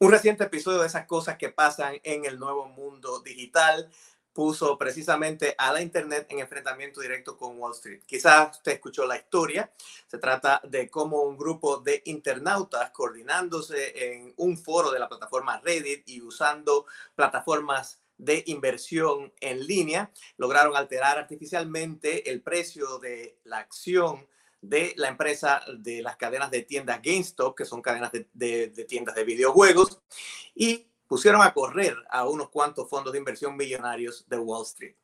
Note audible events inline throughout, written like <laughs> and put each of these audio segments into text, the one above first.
Un reciente episodio de esas cosas que pasan en el nuevo mundo digital puso precisamente a la Internet en enfrentamiento directo con Wall Street. Quizás usted escuchó la historia. Se trata de cómo un grupo de internautas coordinándose en un foro de la plataforma Reddit y usando plataformas de inversión en línea lograron alterar artificialmente el precio de la acción de la empresa de las cadenas de tiendas GameStop, que son cadenas de, tiendas de videojuegos, y pusieron a correr a unos cuantos fondos de inversión millonarios de Wall Street.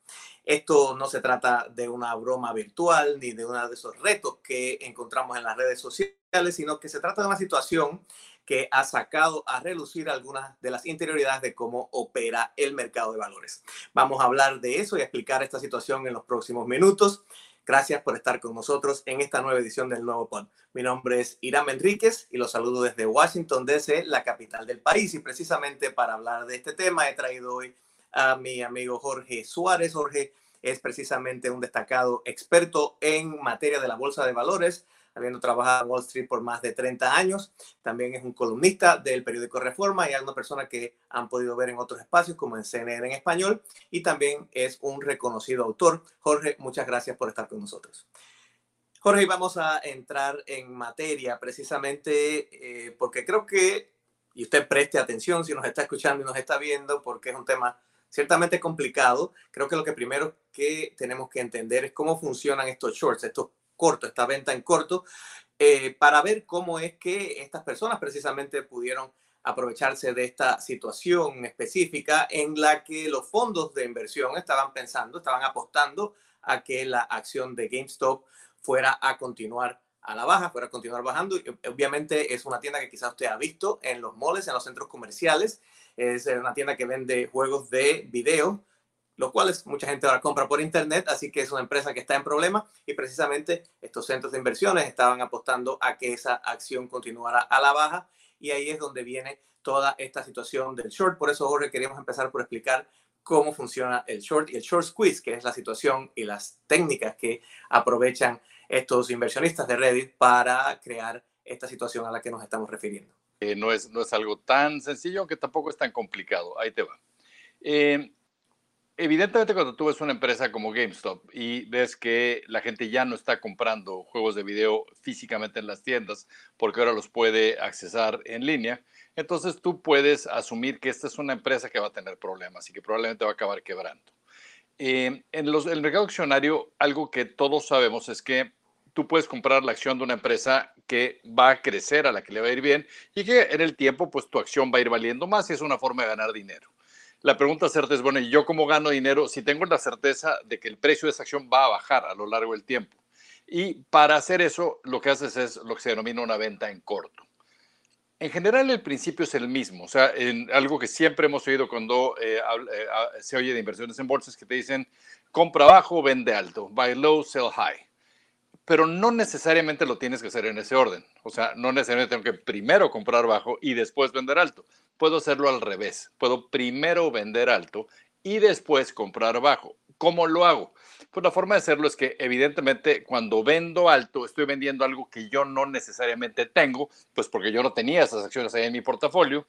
Esto no se trata de una broma virtual ni de uno de esos retos que encontramos en las redes sociales, sino que se trata de una situación que ha sacado a relucir algunas de las interioridades de cómo opera el mercado de valores. Vamos a hablar de eso y explicar esta situación en los próximos minutos. Gracias por estar con nosotros en esta nueva edición del Nuevo Pod. Mi nombre es Irán Enríquez y los saludo desde Washington, D.C., la capital del país. Y precisamente para hablar de este tema he traído hoy a mi amigo Jorge Suárez. Jorge es precisamente un destacado experto en materia de la bolsa de valores habiendo trabajado en Wall Street por más de 30 años. También es un columnista del periódico Reforma y es una persona que han podido ver en otros espacios como en CNN en español y también es un reconocido autor. Jorge, muchas gracias por estar con nosotros. Jorge, vamos a entrar en materia precisamente eh, porque creo que, y usted preste atención si nos está escuchando y nos está viendo, porque es un tema ciertamente complicado. Creo que lo que primero que tenemos que entender es cómo funcionan estos shorts, estos corto, esta venta en corto, eh, para ver cómo es que estas personas precisamente pudieron aprovecharse de esta situación específica en la que los fondos de inversión estaban pensando, estaban apostando a que la acción de GameStop fuera a continuar a la baja, fuera a continuar bajando. Y obviamente es una tienda que quizás usted ha visto en los moles, en los centros comerciales. Es una tienda que vende juegos de video los cuales mucha gente ahora compra por internet, así que es una empresa que está en problema y precisamente estos centros de inversiones estaban apostando a que esa acción continuara a la baja y ahí es donde viene toda esta situación del short. Por eso, Jorge, queríamos empezar por explicar cómo funciona el short y el short squeeze, que es la situación y las técnicas que aprovechan estos inversionistas de Reddit para crear esta situación a la que nos estamos refiriendo. Eh, no, es, no es algo tan sencillo, que tampoco es tan complicado. Ahí te va. Eh, Evidentemente cuando tú ves una empresa como GameStop y ves que la gente ya no está comprando juegos de video físicamente en las tiendas porque ahora los puede accesar en línea, entonces tú puedes asumir que esta es una empresa que va a tener problemas y que probablemente va a acabar quebrando. Eh, en los, el mercado accionario, algo que todos sabemos es que tú puedes comprar la acción de una empresa que va a crecer, a la que le va a ir bien y que en el tiempo pues tu acción va a ir valiendo más y es una forma de ganar dinero la pregunta certeza es, bueno, ¿y yo cómo gano dinero si tengo la certeza de que el precio de esa acción va a bajar a lo largo del tiempo? Y para hacer eso, lo que haces es lo que se denomina una venta en corto. En general, el principio es el mismo. O sea, algo que siempre hemos oído cuando eh, eh, se oye de inversiones en bolsas que te dicen compra bajo, vende alto, buy low, sell high. Pero no necesariamente lo tienes que hacer en ese orden. O sea, no necesariamente tengo que primero comprar bajo y después vender alto puedo hacerlo al revés. Puedo primero vender alto y después comprar bajo. ¿Cómo lo hago? Pues la forma de hacerlo es que evidentemente cuando vendo alto estoy vendiendo algo que yo no necesariamente tengo, pues porque yo no tenía esas acciones ahí en mi portafolio.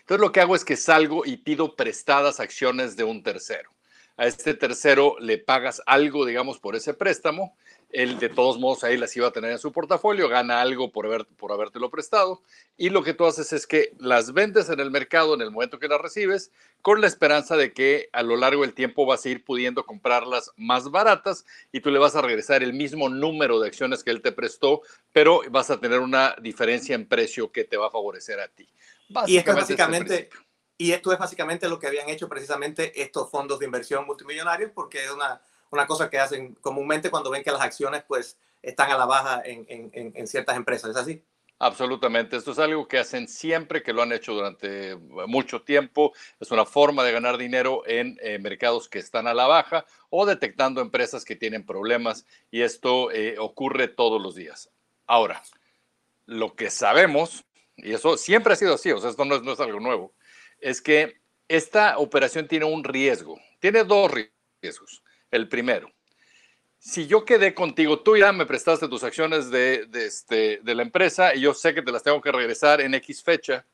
Entonces lo que hago es que salgo y pido prestadas acciones de un tercero. A este tercero le pagas algo, digamos, por ese préstamo él de todos modos ahí las iba a tener en su portafolio, gana algo por, haber, por habértelo prestado y lo que tú haces es que las vendes en el mercado en el momento que las recibes con la esperanza de que a lo largo del tiempo vas a ir pudiendo comprarlas más baratas y tú le vas a regresar el mismo número de acciones que él te prestó, pero vas a tener una diferencia en precio que te va a favorecer a ti. y esto, básicamente, y esto es básicamente lo que habían hecho precisamente estos fondos de inversión multimillonarios porque es una una cosa que hacen comúnmente cuando ven que las acciones pues están a la baja en, en, ciertas empresas. ¿Es así? Absolutamente. Esto es algo que hacen siempre, que lo han hecho durante mucho tiempo. Es una forma de ganar dinero en eh, mercados que están a la baja o detectando empresas que tienen problemas y esto eh, ocurre todos los días. Ahora, lo que sabemos, y eso siempre ha sido así, o sea, esto no es, no es algo nuevo, es que esta operación tiene un riesgo. Tiene dos riesgos. El primero, si yo quedé contigo, tú ya me prestaste tus acciones de, este, de la empresa y yo sé que te las tengo que regresar en X fecha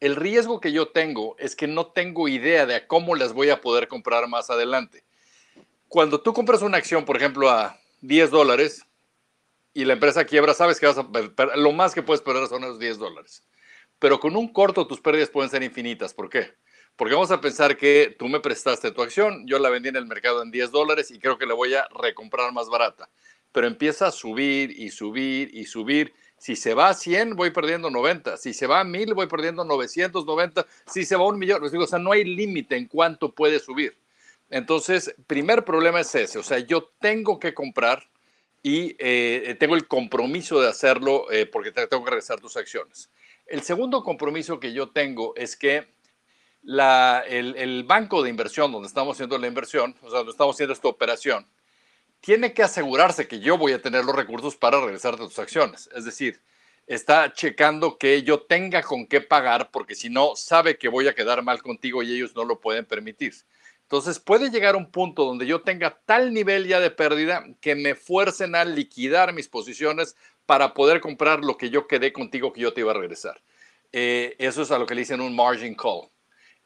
El riesgo que yo tengo es que no tengo idea de cómo las voy a poder comprar más adelante. Cuando tú compras una acción, por ejemplo, a 10 dólares y la empresa quiebra, sabes que vas a lo más que puedes perder son esos 10 dólares. Pero con un corto tus pérdidas pueden ser infinitas. ¿Por qué? Porque vamos a pensar que tú me prestaste tu acción, yo la vendí en el mercado en 10 dólares y creo que la voy a recomprar más barata. Pero empieza a subir y subir y subir. Si se va a 100, voy perdiendo 90. Si se va a 1000, voy perdiendo 990. Si se va a un millón, o sea, no hay límite en cuánto puede subir. Entonces, primer problema es ese. O sea, yo tengo que comprar y eh, tengo el compromiso de hacerlo eh, porque tengo que regresar tus acciones. El segundo compromiso que yo tengo es que el, banco de inversión donde estamos haciendo la inversión, o sea, donde estamos haciendo esta operación, tiene que asegurarse que yo voy a tener los recursos para regresar de tus acciones. Es decir, está checando que yo tenga con qué pagar, porque si no, sabe que voy a quedar mal contigo y ellos no lo pueden permitir. Entonces puede llegar un punto donde yo tenga tal nivel ya de pérdida que me fuercen a liquidar mis posiciones para poder comprar lo que yo quedé contigo que yo te iba a regresar. Eh, eso es a lo que le dicen un margin call.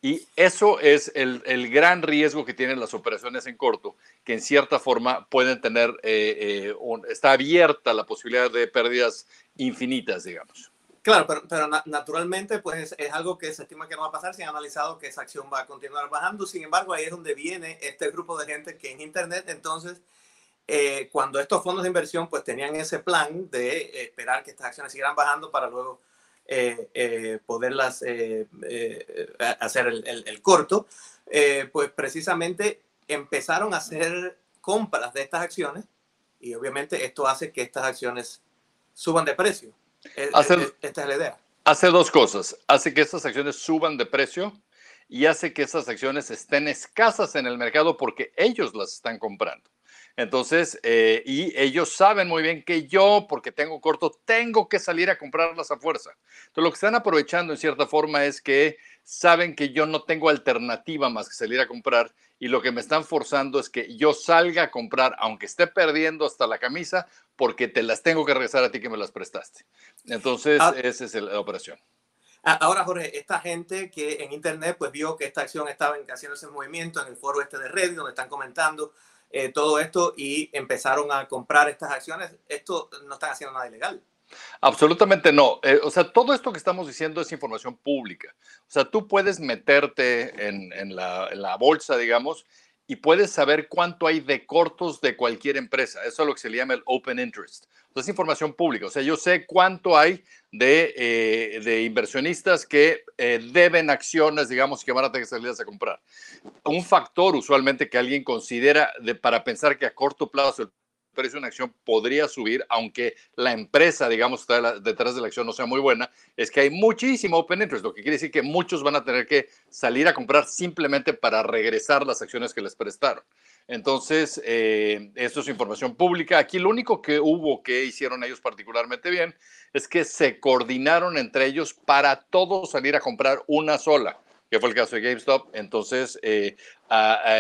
Y eso es el, el, gran riesgo que tienen las operaciones en corto, que en cierta forma pueden tener, eh, eh, está abierta la posibilidad de pérdidas infinitas, digamos. Claro, pero, naturalmente pues es algo que se estima que no va a pasar si han analizado que esa acción va a continuar bajando. Sin embargo, ahí es donde viene este grupo de gente que en Internet, entonces, eh, cuando estos fondos de inversión pues tenían ese plan de esperar que estas acciones siguieran bajando para luego poderlas eh, hacer el, corto, pues precisamente empezaron a hacer compras de estas acciones y obviamente esto hace que estas acciones suban de precio. esta es la idea. Hace dos cosas. Hace que estas acciones suban de precio y hace que estas acciones estén escasas en el mercado porque ellos las están comprando. Entonces, eh, y ellos saben muy bien que yo, porque tengo corto, tengo que salir a comprarlas a fuerza. Entonces, lo que están aprovechando en cierta forma es que saben que yo no tengo alternativa más que salir a comprar y lo que me están forzando es que yo salga a comprar, aunque esté perdiendo hasta la camisa, porque te las tengo que regresar a ti que me las prestaste. Entonces, ah. esa es la operación. Ah, ahora, Jorge, esta gente que en Internet pues vio que esta acción estaba haciendo ese movimiento en el foro este de Reddit, donde están comentando eh, todo esto y empezaron a comprar estas acciones, esto no están haciendo nada ilegal. Absolutamente no. Eh, o sea, todo esto que estamos diciendo es información pública. O sea, tú puedes meterte en, en, la, en la bolsa, digamos, y puedes saber cuánto hay de cortos de cualquier empresa. Eso es lo que se llama el open interest. es información pública. O sea, yo sé cuánto hay de, eh, inversionistas que eh, deben acciones, digamos, que van a tener que salir a comprar. Un factor usualmente que alguien considera de, para pensar que a corto plazo el precio de una acción podría subir, aunque la empresa, digamos, detrás de la acción no sea muy buena, es que hay muchísimo open interest, lo que quiere decir que muchos van a tener que salir a comprar simplemente para regresar las acciones que les prestaron. Entonces, eh, esto es información pública. Aquí lo único que hubo que hicieron ellos particularmente bien es que se coordinaron entre ellos para todos salir a comprar una sola que fue el caso de GameStop. Entonces, eh,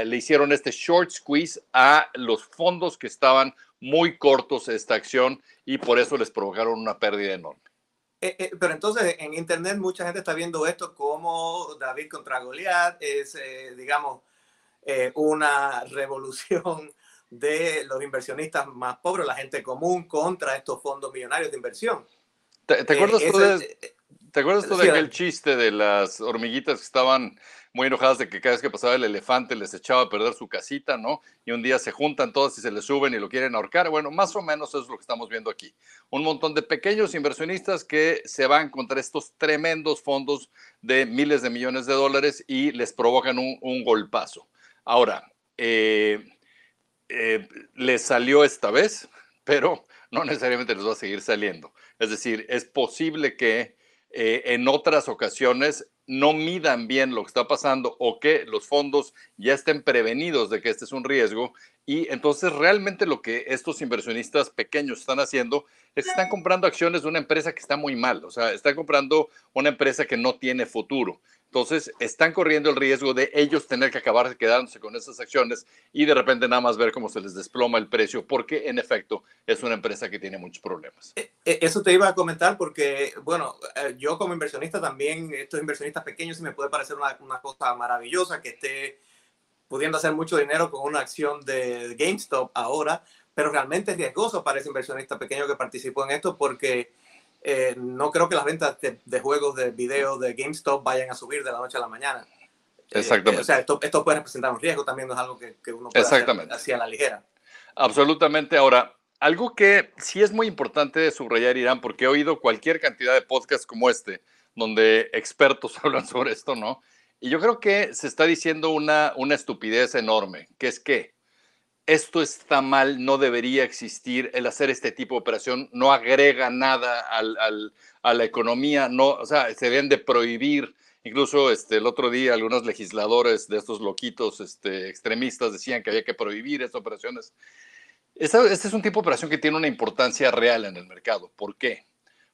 le hicieron este short squeeze a los fondos que estaban muy cortos esta acción y por eso les provocaron una pérdida enorme. Eh, eh, pero entonces en Internet mucha gente está viendo esto como David contra Goliat, es, digamos, una revolución de los inversionistas más pobres, la gente común, contra estos fondos millonarios de inversión. ¿Te, acuerdas tú de, ¿Te acuerdas tú de aquel chiste de las hormiguitas que estaban muy enojadas de que cada vez que pasaba el elefante les echaba a perder su casita, ¿no? Y un día se juntan todas y se les suben y lo quieren ahorcar. Bueno, más o menos eso es lo que estamos viendo aquí. Un montón de pequeños inversionistas que se van contra estos tremendos fondos de miles de millones de dólares y les provocan un, golpazo. Ahora, eh, eh, les salió esta vez, pero no necesariamente les va a seguir saliendo. Es decir, es posible que eh, en otras ocasiones no midan bien lo que está pasando o que los fondos ya estén prevenidos de que este es un riesgo. Y entonces realmente lo que estos inversionistas pequeños están haciendo es que están comprando acciones de una empresa que está muy mal, o sea, están comprando una empresa que no tiene futuro. Entonces, están corriendo el riesgo de ellos tener que acabar quedándose con esas acciones y de repente nada más ver cómo se les desploma el precio, porque en efecto es una empresa que tiene muchos problemas. Eh, eh, eso te iba a comentar porque, bueno, eh, yo como inversionista también, estos inversionistas pequeños, sí me puede parecer una, una cosa maravillosa que esté pudiendo hacer mucho dinero con una acción de GameStop ahora, pero realmente es riesgoso para ese inversionista pequeño que participó en esto porque eh, no creo que las ventas de, juegos de video de GameStop vayan a subir de la noche a la mañana. Eh, Exactamente. o sea, esto, esto, puede representar un riesgo también, no es algo que, que uno puede Exactamente. hacer a la ligera. Absolutamente. Ahora, algo que sí es muy importante subrayar, Irán, porque he oído cualquier cantidad de podcasts como este, donde expertos <laughs> hablan sobre esto, ¿no? Y yo creo que se está diciendo una, una estupidez enorme, que es que esto está mal, no debería existir, el hacer este tipo de operación no agrega nada a la economía, no, o sea, se deben de prohibir. Incluso este, el otro día algunos legisladores de estos loquitos este, extremistas decían que había que prohibir estas operaciones. Este es un tipo de operación que tiene una importancia real en el mercado. ¿Por qué?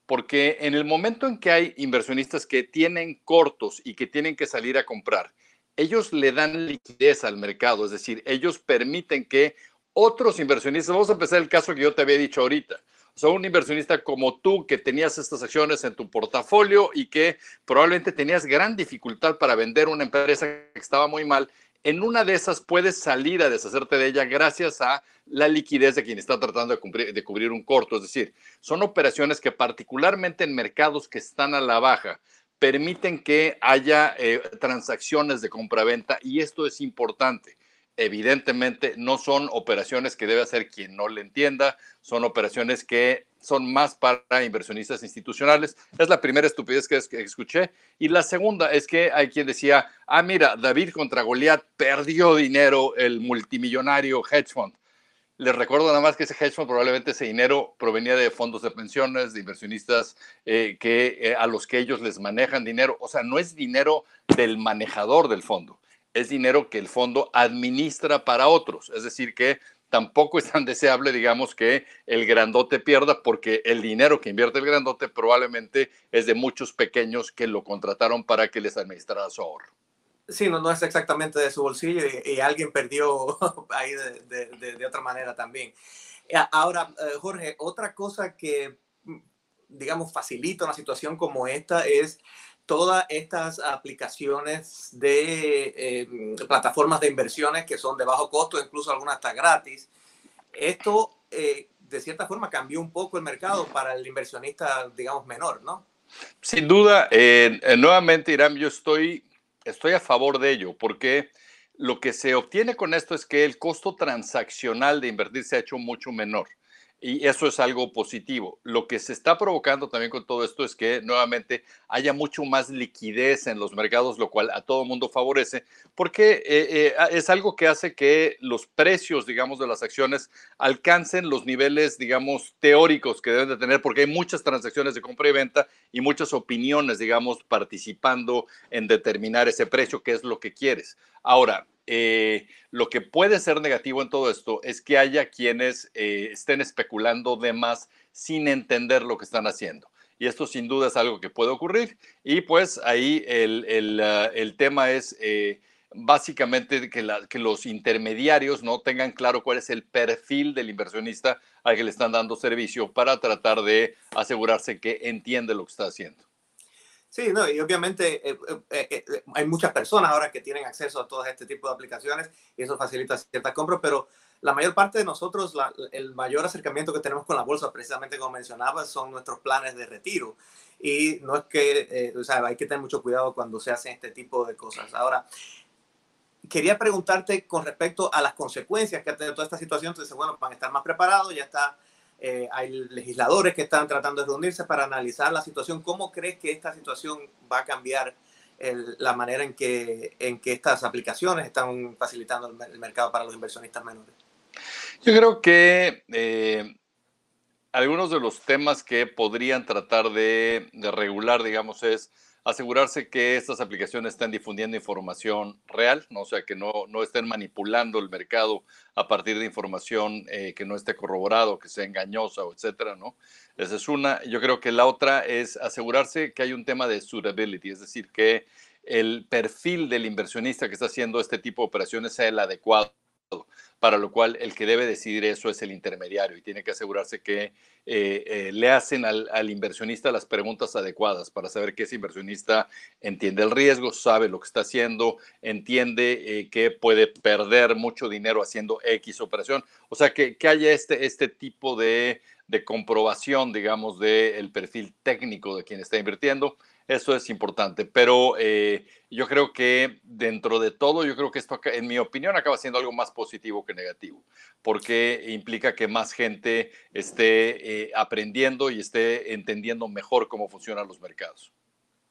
Porque en el momento en que hay inversionistas que tienen cortos y que tienen que salir a comprar ellos le dan liquidez al mercado, es decir, ellos permiten que otros inversionistas, vamos a empezar el caso que yo te había dicho ahorita, o sea, un inversionista como tú que tenías estas acciones en tu portafolio y que probablemente tenías gran dificultad para vender una empresa que estaba muy mal, en una de esas puedes salir a deshacerte de ella gracias a la liquidez de quien está tratando de de cubrir un corto. Es decir, son operaciones que particularmente en mercados que están a la baja, permiten que haya eh, transacciones de compraventa y esto es importante. Evidentemente no son operaciones que debe hacer quien no le entienda, son operaciones que son más para inversionistas institucionales. Es la primera estupidez que, que escuché. Y la segunda es que hay quien decía, ah, mira, David contra Goliat perdió dinero el multimillonario hedge fund. Les recuerdo nada más que ese hedge fund probablemente ese dinero provenía de fondos de pensiones, de inversionistas eh, que, eh, a los que ellos les manejan dinero. O sea, no es dinero del manejador del fondo, es dinero que el fondo administra para otros. Es decir, que tampoco es tan deseable, digamos, que el grandote pierda, porque el dinero que invierte el grandote probablemente es de muchos pequeños que lo contrataron para que les administrara su ahorro. Sí, no, no es exactamente de su bolsillo y, alguien perdió <laughs> ahí de, otra manera también. Ahora, eh, Jorge, otra cosa que, mm, digamos, facilita una situación como esta es todas estas aplicaciones de eh, plataformas de inversiones que son de bajo costo, incluso algunas hasta gratis. Esto, eh, de cierta forma, cambió un poco el mercado para el inversionista, digamos, menor, ¿no? Sin duda, nuevamente, Irán, yo estoy estoy a favor de ello, porque lo que se obtiene con esto es que el costo transaccional de invertir se ha hecho mucho menor. Y eso es algo positivo. Lo que se está provocando también con todo esto es que nuevamente haya mucho más liquidez en los mercados, lo cual a todo mundo favorece, porque eh, eh, es algo que hace que los precios, digamos, de las acciones alcancen los niveles, digamos, teóricos que deben de tener, porque hay muchas transacciones de compra y venta y muchas opiniones, digamos, participando en determinar ese precio, que es lo que quieres. Ahora, eh, lo que puede ser negativo en todo esto es que haya quienes eh, estén especulando de más sin entender lo que están haciendo. Y esto sin duda es algo que puede ocurrir. Y pues ahí el, ah, tema es eh, básicamente que, que, los intermediarios no tengan claro cuál es el perfil del inversionista al que le están dando servicio para tratar de asegurarse que entiende lo que está haciendo. Sí, no, y obviamente eh, eh, eh, hay muchas personas ahora que tienen acceso a todo este tipo de aplicaciones y eso facilita ciertas compras, pero la mayor parte de nosotros, el mayor acercamiento que tenemos con la bolsa, precisamente como mencionaba, son nuestros planes de retiro. Y no es que, o sea, hay que tener mucho cuidado cuando se hacen este tipo de cosas. Ahora, quería preguntarte con respecto a las consecuencias que ha tenido toda esta situación. Entonces, bueno, van estar más preparados, ya está eh, hay legisladores que están tratando de reunirse para analizar la situación. ¿Cómo crees que esta situación va a cambiar la manera en que, en que estas aplicaciones están facilitando el, mercado para los inversionistas menores? Yo creo que eh, algunos de los temas que podrían tratar de, de regular, digamos, es asegurarse que estas aplicaciones estén difundiendo información real, ¿no? o sea, que no, no estén manipulando el mercado a partir de información eh, que no esté corroborado, que sea engañosa, o etcétera, ¿no? Esa es una. Yo creo que la otra es asegurarse que hay un tema de suitability, es decir, que el perfil del inversionista que está haciendo este tipo de operaciones sea el adecuado para lo cual el que debe decidir eso es el intermediario y tiene que asegurarse que eh, eh, le hacen al, inversionista las preguntas adecuadas para saber que ese inversionista entiende el riesgo, sabe lo que está haciendo, entiende eh, que puede perder mucho dinero haciendo X operación. O sea, que, que haya este, este tipo de, de comprobación, digamos, del perfil técnico de quien está invirtiendo. Eso es importante, pero eh, yo creo que dentro de todo, yo creo que esto, en mi opinión, acaba siendo algo más positivo que negativo, porque implica que más gente esté eh, aprendiendo y esté entendiendo mejor cómo funcionan los mercados.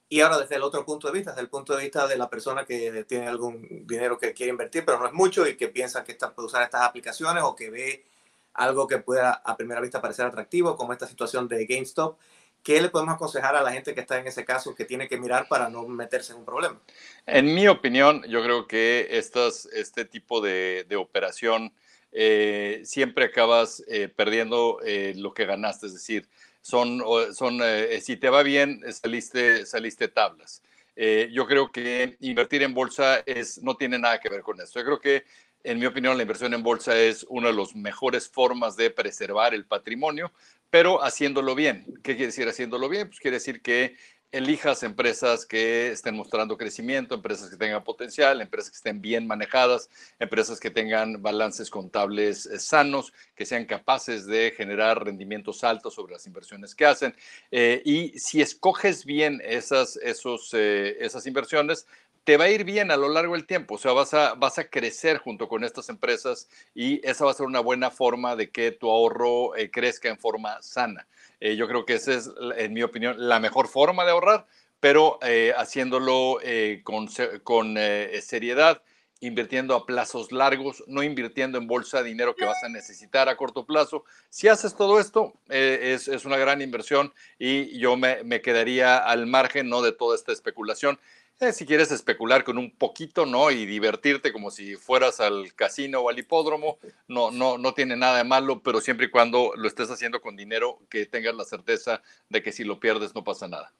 Y ahora desde el otro punto de vista, desde el punto de vista de la persona que tiene algún dinero que quiere invertir, pero no es mucho y que piensa que está, puede usar estas aplicaciones o que ve algo que pueda a primera vista parecer atractivo, como esta situación de GameStop ¿qué le podemos aconsejar a la gente que está en ese caso que tiene que mirar para no meterse en un problema? En mi opinión, yo creo que estas, este tipo de, operación eh, siempre acabas eh, perdiendo eh, lo que ganaste, es decir, son, son si te va bien, saliste, saliste tablas. yo creo que invertir en bolsa es, no tiene nada que ver con esto. Yo creo que en mi opinión, la inversión en bolsa es una de las mejores formas de preservar el patrimonio, pero haciéndolo bien. ¿Qué quiere decir haciéndolo bien? Pues quiere decir que elijas empresas que estén mostrando crecimiento, empresas que tengan potencial, empresas que estén bien manejadas, empresas que tengan balances contables eh, sanos, que sean capaces de generar rendimientos altos sobre las inversiones que hacen. Eh, y si escoges bien esas, esos, eh, esas inversiones, te va a ir bien a lo largo del tiempo, o sea, vas a, vas a crecer junto con estas empresas y esa va a ser una buena forma de que tu ahorro eh, crezca en forma sana. Eh, yo creo que esa es, en mi opinión, la mejor forma de ahorrar, pero eh, haciéndolo con, con seriedad, invirtiendo a plazos largos, no invirtiendo en bolsa dinero que vas a necesitar a corto plazo. Si haces todo esto, es, es, una gran inversión y yo me, me quedaría al margen ¿no? de toda esta especulación. Eh, si quieres especular con un poquito, ¿no? Y divertirte como si fueras al casino o al hipódromo, no, no, no tiene nada de malo, pero siempre y cuando lo estés haciendo con dinero, que tengas la certeza de que si lo pierdes no pasa nada.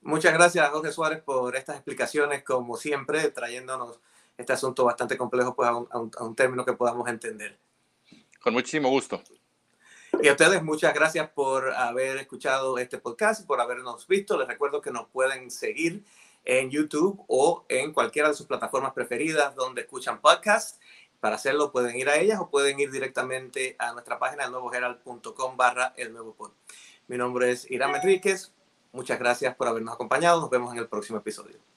Muchas gracias, Jorge Suárez, por estas explicaciones, como siempre, trayéndonos este asunto bastante complejo pues, a, un, a un término que podamos entender. Con muchísimo gusto. Y a ustedes muchas gracias por haber escuchado este podcast y por habernos visto. Les recuerdo que nos pueden seguir en YouTube o en cualquiera de sus plataformas preferidas donde escuchan podcasts. Para hacerlo pueden ir a ellas o pueden ir directamente a nuestra página nuevoherald.com barra el nuevo pod. Mi nombre es Irán Enríquez. Muchas gracias por habernos acompañado. Nos vemos en el próximo episodio.